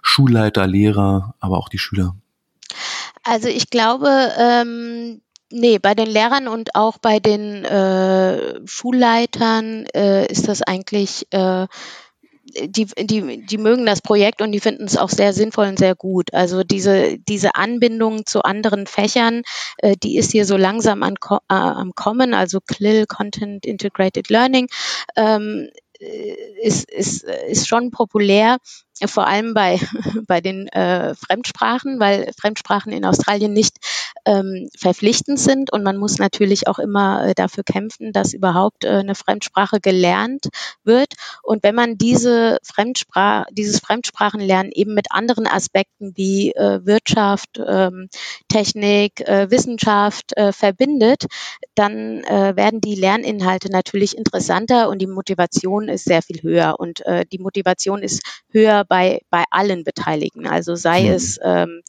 Schulleiter, Lehrer, aber auch die Schüler? Also ich glaube, ähm, Nee, bei den Lehrern und auch bei den äh, Schulleitern äh, ist das eigentlich äh, die, die, die mögen das Projekt und die finden es auch sehr sinnvoll und sehr gut. Also diese, diese Anbindung zu anderen Fächern, äh, die ist hier so langsam an, äh, am Kommen, also CLIL, Content Integrated Learning, ähm, ist, ist, ist schon populär vor allem bei, <laughs> bei den äh, Fremdsprachen, weil Fremdsprachen in Australien nicht ähm, verpflichtend sind und man muss natürlich auch immer äh, dafür kämpfen, dass überhaupt äh, eine Fremdsprache gelernt wird. Und wenn man diese Fremdsprache, dieses Fremdsprachenlernen eben mit anderen Aspekten wie äh, Wirtschaft, ähm, Technik, äh, Wissenschaft äh, verbindet, dann äh, werden die Lerninhalte natürlich interessanter und die Motivation ist sehr viel höher. Und äh, die Motivation ist höher bei, bei allen Beteiligten. Also sei mhm. es ähm,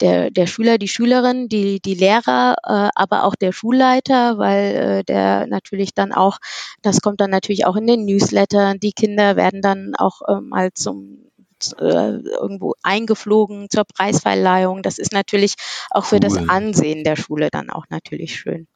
der, der Schüler, die Schülerin, die, die Lehrer, äh, aber auch der Schulleiter, weil äh, der natürlich dann auch, das kommt dann natürlich auch in den Newslettern, die Kinder werden dann auch äh, mal zum äh, irgendwo eingeflogen zur Preisverleihung. Das ist natürlich auch für cool. das Ansehen der Schule dann auch natürlich schön.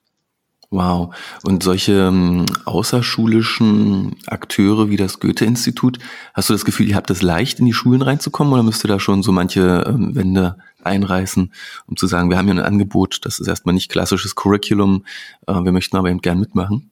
Wow. Und solche ähm, außerschulischen Akteure wie das Goethe-Institut, hast du das Gefühl, ihr habt es leicht, in die Schulen reinzukommen oder müsst ihr da schon so manche ähm, Wände einreißen, um zu sagen, wir haben hier ein Angebot, das ist erstmal nicht klassisches Curriculum, äh, wir möchten aber eben gern mitmachen?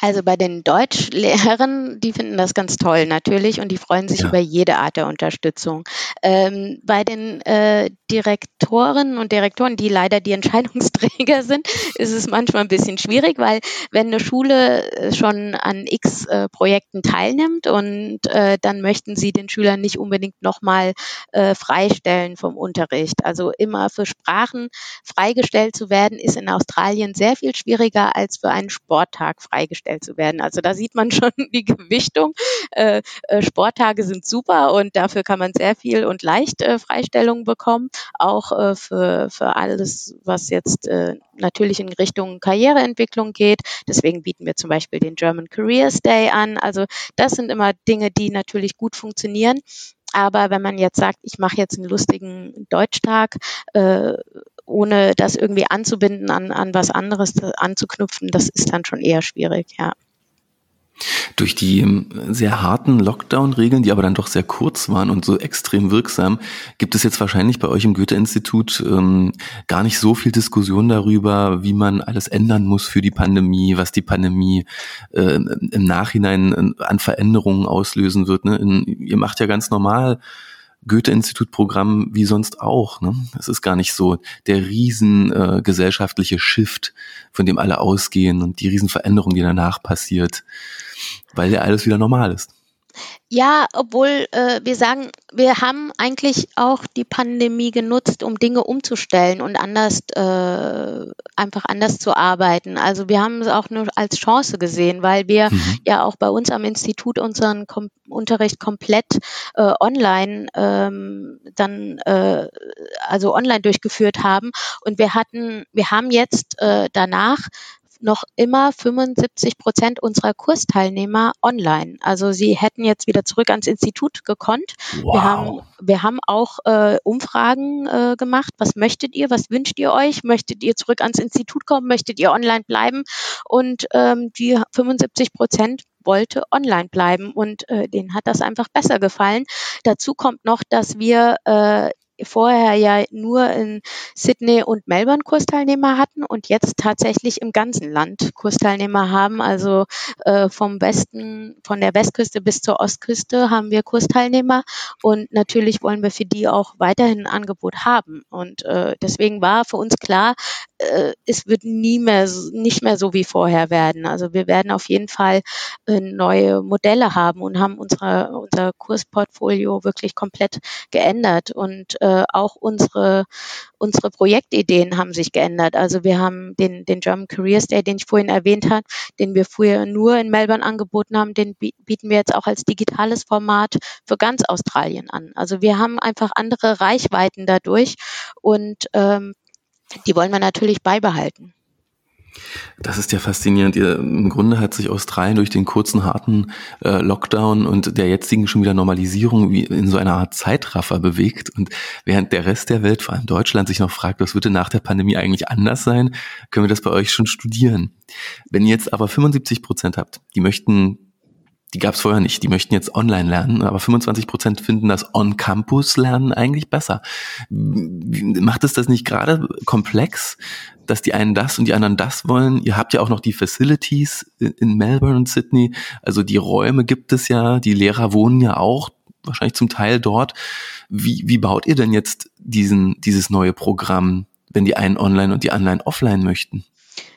Also bei den Deutschlehrern, die finden das ganz toll natürlich und die freuen sich ja. über jede Art der Unterstützung. Ähm, bei den äh, Direktoren und Direktoren, die leider die Entscheidungsträger <laughs> sind, ist es manchmal ein bisschen schwierig, weil wenn eine Schule äh, schon an x äh, Projekten teilnimmt und äh, dann möchten sie den Schülern nicht unbedingt nochmal äh, freistellen vom Unterricht. Also immer für Sprachen freigestellt zu werden, ist in Australien sehr viel schwieriger als für einen Sporttag freigestellt zu werden. Also da sieht man <laughs> schon die Gewichtung. Äh, äh, Sporttage sind super und dafür kann man sehr viel und leicht äh, Freistellung bekommen. Auch äh, für, für alles, was jetzt äh, natürlich in Richtung Karriereentwicklung geht. Deswegen bieten wir zum Beispiel den German Careers Day an. Also das sind immer Dinge, die natürlich gut funktionieren. Aber wenn man jetzt sagt, ich mache jetzt einen lustigen Deutschtag, äh, ohne das irgendwie anzubinden an, an was anderes anzuknüpfen, das ist dann schon eher schwierig, ja. Durch die ähm, sehr harten Lockdown-Regeln, die aber dann doch sehr kurz waren und so extrem wirksam, gibt es jetzt wahrscheinlich bei euch im Goethe-Institut ähm, gar nicht so viel Diskussion darüber, wie man alles ändern muss für die Pandemie, was die Pandemie äh, im Nachhinein äh, an Veränderungen auslösen wird. Ne? In, ihr macht ja ganz normal Goethe-Institut-Programm wie sonst auch. Ne? Es ist gar nicht so der riesen äh, gesellschaftliche Shift, von dem alle ausgehen und die Riesenveränderung, die danach passiert, weil ja alles wieder normal ist. Ja, obwohl äh, wir sagen, wir haben eigentlich auch die Pandemie genutzt, um Dinge umzustellen und anders, äh, einfach anders zu arbeiten. Also wir haben es auch nur als Chance gesehen, weil wir mhm. ja auch bei uns am Institut unseren Kom Unterricht komplett äh, online ähm, dann äh, also online durchgeführt haben und wir hatten wir haben jetzt äh, danach noch immer 75 Prozent unserer Kursteilnehmer online. Also sie hätten jetzt wieder zurück ans Institut gekonnt. Wow. Wir haben, wir haben auch äh, Umfragen äh, gemacht. Was möchtet ihr? Was wünscht ihr euch? Möchtet ihr zurück ans Institut kommen? Möchtet ihr online bleiben? Und ähm, die 75 Prozent wollte online bleiben und äh, denen hat das einfach besser gefallen. Dazu kommt noch, dass wir äh, vorher ja nur in Sydney und Melbourne Kursteilnehmer hatten und jetzt tatsächlich im ganzen Land Kursteilnehmer haben. Also äh, vom Westen, von der Westküste bis zur Ostküste haben wir Kursteilnehmer und natürlich wollen wir für die auch weiterhin ein Angebot haben. Und äh, deswegen war für uns klar, äh, es wird nie mehr, nicht mehr so wie vorher werden. Also wir werden auf jeden Fall äh, neue Modelle haben und haben unsere, unser Kursportfolio wirklich komplett geändert und äh, auch unsere, unsere Projektideen haben sich geändert. Also wir haben den, den German Careers Day, den ich vorhin erwähnt habe, den wir früher nur in Melbourne angeboten haben, den bieten wir jetzt auch als digitales Format für ganz Australien an. Also wir haben einfach andere Reichweiten dadurch und ähm, die wollen wir natürlich beibehalten. Das ist ja faszinierend. Im Grunde hat sich Australien durch den kurzen, harten äh, Lockdown und der jetzigen schon wieder Normalisierung wie in so einer Art Zeitraffer bewegt. Und während der Rest der Welt, vor allem Deutschland, sich noch fragt, was wird denn nach der Pandemie eigentlich anders sein, können wir das bei euch schon studieren. Wenn ihr jetzt aber 75 Prozent habt, die möchten die gab es vorher nicht. Die möchten jetzt online lernen, aber 25 Prozent finden das On-Campus-Lernen eigentlich besser. Macht es das nicht gerade komplex, dass die einen das und die anderen das wollen? Ihr habt ja auch noch die Facilities in Melbourne und Sydney. Also die Räume gibt es ja, die Lehrer wohnen ja auch wahrscheinlich zum Teil dort. Wie, wie baut ihr denn jetzt diesen, dieses neue Programm, wenn die einen online und die anderen offline möchten?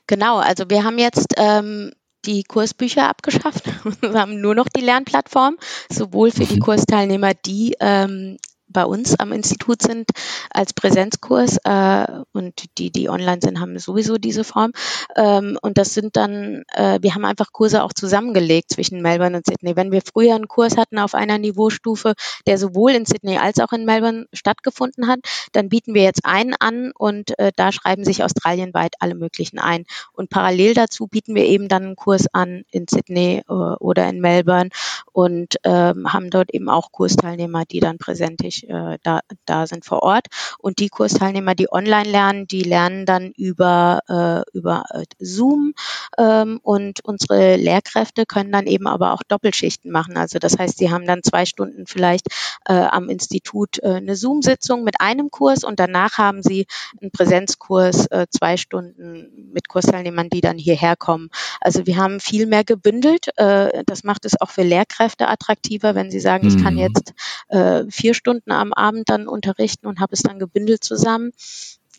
Genau, also wir haben jetzt ähm, die Kursbücher abgeschafft. <laughs> Wir haben nur noch die Lernplattform, sowohl für die mhm. Kursteilnehmer, die ähm, bei uns am Institut sind als Präsenzkurs äh, und die, die online sind, haben sowieso diese Form. Ähm, und das sind dann, äh, wir haben einfach Kurse auch zusammengelegt zwischen Melbourne und Sydney. Wenn wir früher einen Kurs hatten auf einer Niveaustufe, der sowohl in Sydney als auch in Melbourne stattgefunden hat, dann bieten wir jetzt einen an und äh, da schreiben sich australienweit alle möglichen ein. Und parallel dazu bieten wir eben dann einen Kurs an in Sydney äh, oder in Melbourne und ähm, haben dort eben auch Kursteilnehmer, die dann präsentisch äh, da, da sind vor Ort. Und die Kursteilnehmer, die online lernen, die lernen dann über, äh, über äh, Zoom ähm, und unsere Lehrkräfte können dann eben aber auch Doppelschichten machen. Also das heißt, sie haben dann zwei Stunden vielleicht äh, am Institut äh, eine Zoom-Sitzung mit einem Kurs und danach haben sie einen Präsenzkurs, äh, zwei Stunden mit Kursteilnehmern, die dann hierher kommen. Also wir haben viel mehr gebündelt. Äh, das macht es auch für Lehrkräfte attraktiver, wenn sie sagen, mhm. ich kann mhm. jetzt äh, vier Stunden am Abend dann unterrichten und habe es dann gebündelt zusammen.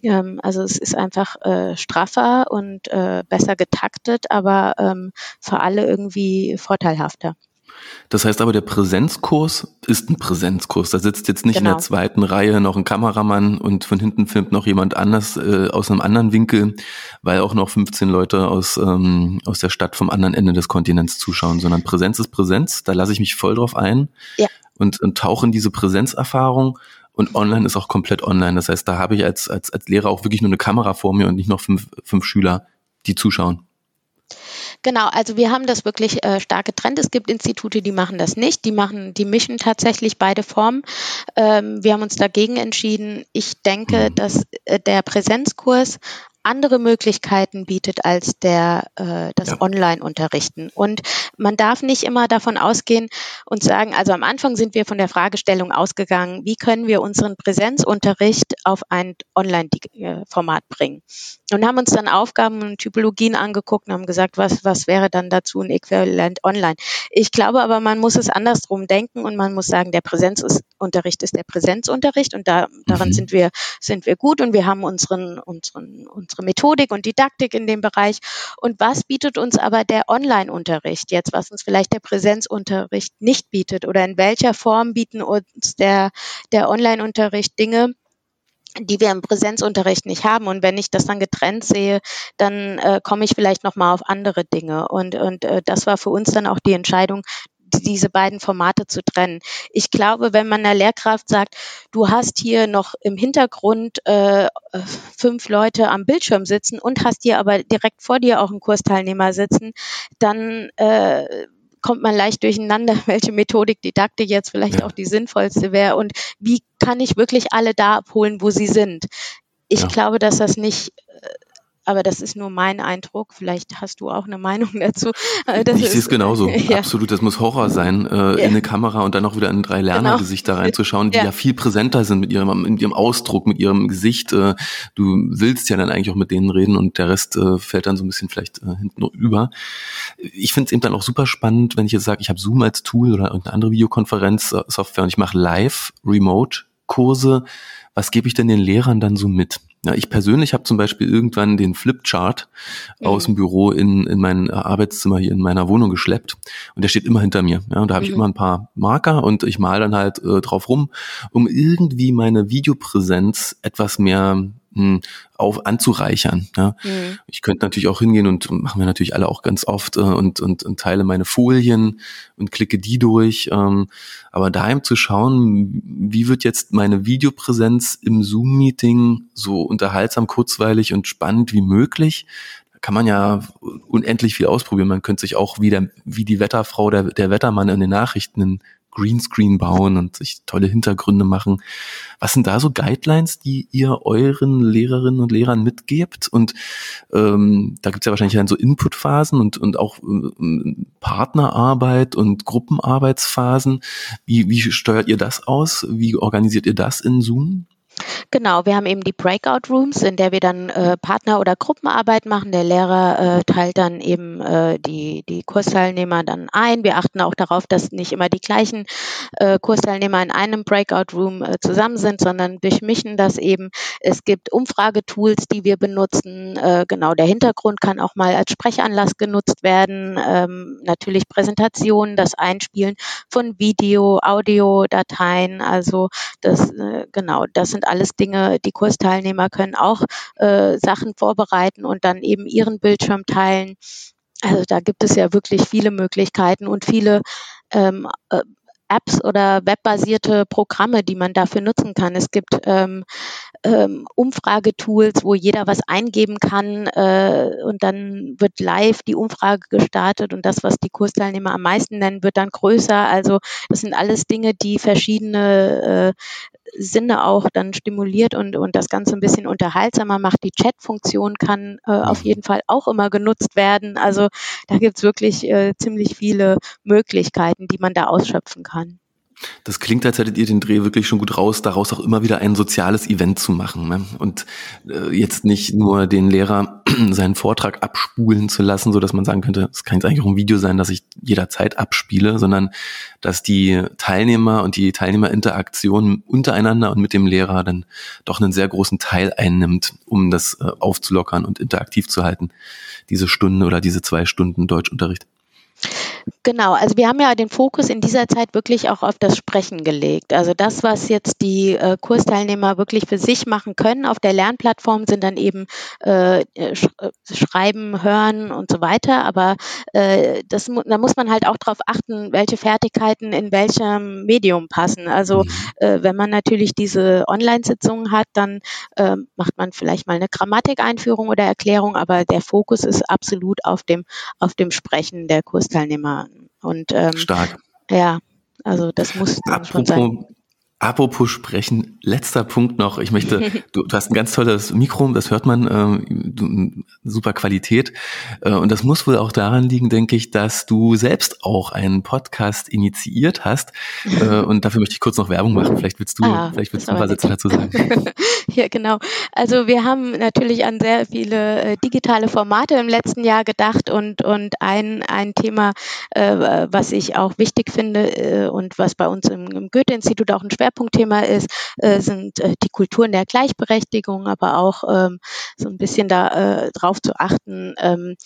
Ähm, also es ist einfach äh, straffer und äh, besser getaktet, aber ähm, für alle irgendwie vorteilhafter. Das heißt aber, der Präsenzkurs ist ein Präsenzkurs. Da sitzt jetzt nicht genau. in der genau. zweiten Reihe noch ein Kameramann und von hinten filmt noch jemand anders äh, aus einem anderen Winkel, weil auch noch 15 Leute aus, ähm, aus der Stadt vom anderen Ende des Kontinents zuschauen, sondern Präsenz ist Präsenz. Da lasse ich mich voll drauf ein. Ja und, und tauche in diese Präsenzerfahrung. Und online ist auch komplett online. Das heißt, da habe ich als, als, als Lehrer auch wirklich nur eine Kamera vor mir und nicht noch fünf, fünf Schüler, die zuschauen. Genau, also wir haben das wirklich äh, stark getrennt. Es gibt Institute, die machen das nicht. Die machen, die mischen tatsächlich beide Formen. Ähm, wir haben uns dagegen entschieden. Ich denke, dass äh, der Präsenzkurs andere Möglichkeiten bietet als der äh, das ja. Online-Unterrichten. Und man darf nicht immer davon ausgehen und sagen, also am Anfang sind wir von der Fragestellung ausgegangen, wie können wir unseren Präsenzunterricht auf ein Online-Format bringen. Und haben uns dann Aufgaben und Typologien angeguckt und haben gesagt, was, was wäre dann dazu ein Äquivalent online. Ich glaube aber, man muss es andersrum denken und man muss sagen, der Präsenzunterricht ist der Präsenzunterricht und da, daran mhm. sind wir, sind wir gut und wir haben unseren, unseren, unsere Methodik und Didaktik in dem Bereich. Und was bietet uns aber der Online-Unterricht jetzt, was uns vielleicht der Präsenzunterricht nicht bietet oder in welcher Form bieten uns der, der Online-Unterricht Dinge, die wir im Präsenzunterricht nicht haben. Und wenn ich das dann getrennt sehe, dann äh, komme ich vielleicht noch mal auf andere Dinge. Und, und äh, das war für uns dann auch die Entscheidung, diese beiden Formate zu trennen. Ich glaube, wenn man einer Lehrkraft sagt, du hast hier noch im Hintergrund äh, fünf Leute am Bildschirm sitzen und hast hier aber direkt vor dir auch einen Kursteilnehmer sitzen, dann äh, kommt man leicht durcheinander, <laughs> welche Methodik, Didaktik jetzt vielleicht ja. auch die sinnvollste wäre und wie kann ich wirklich alle da abholen, wo sie sind. Ich ja. glaube, dass das nicht äh, aber das ist nur mein Eindruck. Vielleicht hast du auch eine Meinung <laughs> dazu. Äh, das ich sehe es genauso. Ja. Absolut. Das muss Horror sein, äh, ja. in eine Kamera und dann auch wieder in drei Lernergesichter genau. reinzuschauen, die ja. ja. viel präsenter sind mit ihrem, mit ihrem Ausdruck, mit ihrem Gesicht. Äh, du willst ja dann eigentlich auch mit denen reden und der Rest äh, fällt dann so ein bisschen vielleicht äh, hinten über. Ich finde es eben dann auch super spannend, wenn ich jetzt sage, ich habe Zoom als Tool oder irgendeine andere Videokonferenzsoftware und ich mache live, remote Kurse. Was gebe ich denn den Lehrern dann so mit? Ja, ich persönlich habe zum Beispiel irgendwann den Flipchart mhm. aus dem Büro in, in mein Arbeitszimmer hier in meiner Wohnung geschleppt und der steht immer hinter mir. Ja, und da habe mhm. ich immer ein paar Marker und ich male dann halt äh, drauf rum, um irgendwie meine Videopräsenz etwas mehr hm, auf anzureichern. Ja. Mhm. Ich könnte natürlich auch hingehen und machen wir natürlich alle auch ganz oft äh, und, und, und teile meine Folien und klicke die durch. Ähm, aber daheim zu schauen, wie wird jetzt meine Videopräsenz im Zoom-Meeting so unterhaltsam, kurzweilig und spannend wie möglich, kann man ja unendlich viel ausprobieren. Man könnte sich auch wie, der, wie die Wetterfrau, der, der Wettermann in den Nachrichten Greenscreen bauen und sich tolle Hintergründe machen. Was sind da so Guidelines, die ihr euren Lehrerinnen und Lehrern mitgebt? Und ähm, da gibt's ja wahrscheinlich dann so Inputphasen und, und auch ähm, Partnerarbeit und Gruppenarbeitsphasen. Wie, wie steuert ihr das aus? Wie organisiert ihr das in Zoom? Genau, wir haben eben die Breakout Rooms, in der wir dann äh, Partner- oder Gruppenarbeit machen. Der Lehrer äh, teilt dann eben äh, die, die Kursteilnehmer dann ein. Wir achten auch darauf, dass nicht immer die gleichen äh, Kursteilnehmer in einem Breakout Room äh, zusammen sind, sondern durchmischen das eben. Es gibt Umfragetools, die wir benutzen. Äh, genau, der Hintergrund kann auch mal als Sprechanlass genutzt werden. Ähm, natürlich Präsentationen, das Einspielen von Video, Audiodateien. Also das, genau, das sind alles Dinge, die Kursteilnehmer können auch äh, Sachen vorbereiten und dann eben ihren Bildschirm teilen. Also da gibt es ja wirklich viele Möglichkeiten und viele ähm, äh, Apps oder webbasierte Programme, die man dafür nutzen kann. Es gibt ähm, ähm, Umfragetools, wo jeder was eingeben kann äh, und dann wird live die Umfrage gestartet und das, was die Kursteilnehmer am meisten nennen, wird dann größer. Also das sind alles Dinge, die verschiedene äh, Sinne auch dann stimuliert und, und das Ganze ein bisschen unterhaltsamer macht. Die Chat-Funktion kann äh, auf mhm. jeden Fall auch immer genutzt werden. Also da gibt's wirklich äh, ziemlich viele Möglichkeiten, die man da ausschöpfen kann. Das klingt, als hättet ihr den Dreh wirklich schon gut raus, daraus auch immer wieder ein soziales Event zu machen. Ne? Und äh, jetzt nicht nur den Lehrer <clears throat> seinen Vortrag abspulen zu lassen, so dass man sagen könnte, es kann jetzt eigentlich auch ein Video sein, das ich jederzeit abspiele, sondern dass die Teilnehmer und die Teilnehmerinteraktion untereinander und mit dem Lehrer dann doch einen sehr großen Teil einnimmt, um das äh, aufzulockern und interaktiv zu halten, diese Stunde oder diese zwei Stunden Deutschunterricht. Genau, also wir haben ja den Fokus in dieser Zeit wirklich auch auf das Sprechen gelegt. Also das, was jetzt die äh, Kursteilnehmer wirklich für sich machen können auf der Lernplattform, sind dann eben äh, sch äh, Schreiben, Hören und so weiter. Aber äh, das, da muss man halt auch darauf achten, welche Fertigkeiten in welchem Medium passen. Also mhm. äh, wenn man natürlich diese Online-Sitzungen hat, dann äh, macht man vielleicht mal eine Grammatikeinführung oder Erklärung, aber der Fokus ist absolut auf dem, auf dem Sprechen der Kursteilnehmer und ähm, stark. Ja, also das muss apropos, schon sein. Apropos sprechen, letzter Punkt noch. Ich möchte, <laughs> du, du hast ein ganz tolles Mikro, das hört man, äh, du, super Qualität. Äh, und das muss wohl auch daran liegen, denke ich, dass du selbst auch einen Podcast initiiert hast. <laughs> Äh, und dafür möchte ich kurz noch Werbung machen. Vielleicht willst du, ah, vielleicht willst du ein paar Sätze dazu sagen. <laughs> ja, genau. Also wir haben natürlich an sehr viele äh, digitale Formate im letzten Jahr gedacht und, und ein, ein Thema, äh, was ich auch wichtig finde äh, und was bei uns im, im Goethe-Institut auch ein Schwerpunktthema ist, äh, sind äh, die Kulturen der Gleichberechtigung, aber auch ähm, so ein bisschen da äh, zu achten, ähm,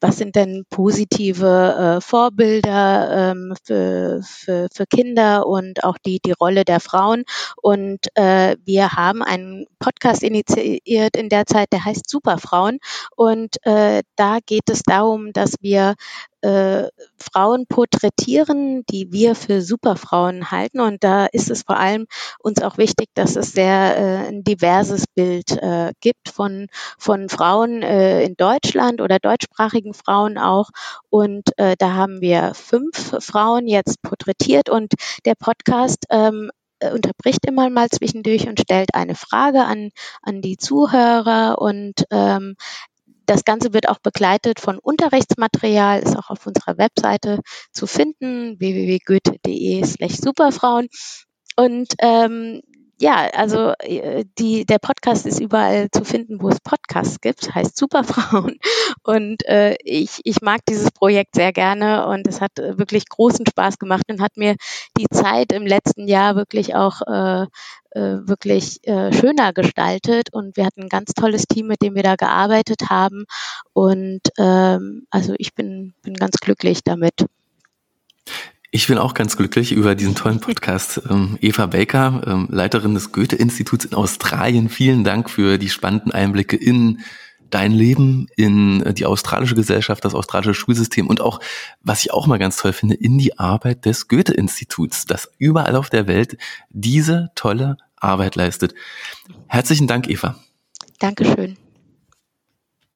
was sind denn positive äh, Vorbilder ähm, für, für, für Kinder und auch die, die Rolle der Frauen. Und äh, wir haben einen Podcast initiiert in der Zeit, der heißt Superfrauen. Und äh, da geht es darum, dass wir äh, Frauen porträtieren, die wir für Superfrauen halten. Und da ist es vor allem uns auch wichtig, dass es sehr äh, ein diverses Bild äh, gibt von, von Frauen äh, in Deutschland oder deutschsprachigen Frauen auch. Und äh, da haben wir fünf Frauen jetzt porträtiert und der Podcast ähm, äh, unterbricht immer mal zwischendurch und stellt eine Frage an, an die Zuhörer und ähm, das Ganze wird auch begleitet von Unterrichtsmaterial, ist auch auf unserer Webseite zu finden, www.goethe.de slash superfrauen. Und ähm, ja, also äh, die, der Podcast ist überall zu finden, wo es Podcasts gibt, heißt Superfrauen. <laughs> Und äh, ich, ich mag dieses Projekt sehr gerne und es hat äh, wirklich großen Spaß gemacht und hat mir die Zeit im letzten Jahr wirklich auch äh, äh, wirklich äh, schöner gestaltet und wir hatten ein ganz tolles Team, mit dem wir da gearbeitet haben und ähm, also ich bin, bin ganz glücklich damit. Ich bin auch ganz glücklich über diesen tollen Podcast. Ähm, Eva Baker, ähm, Leiterin des Goethe-Instituts in Australien, vielen Dank für die spannenden Einblicke in dein Leben, in äh, die australische Gesellschaft, das australische Schulsystem und auch, was ich auch mal ganz toll finde, in die Arbeit des Goethe-Instituts, das überall auf der Welt diese tolle Arbeit leistet. Herzlichen Dank, Eva. Dankeschön.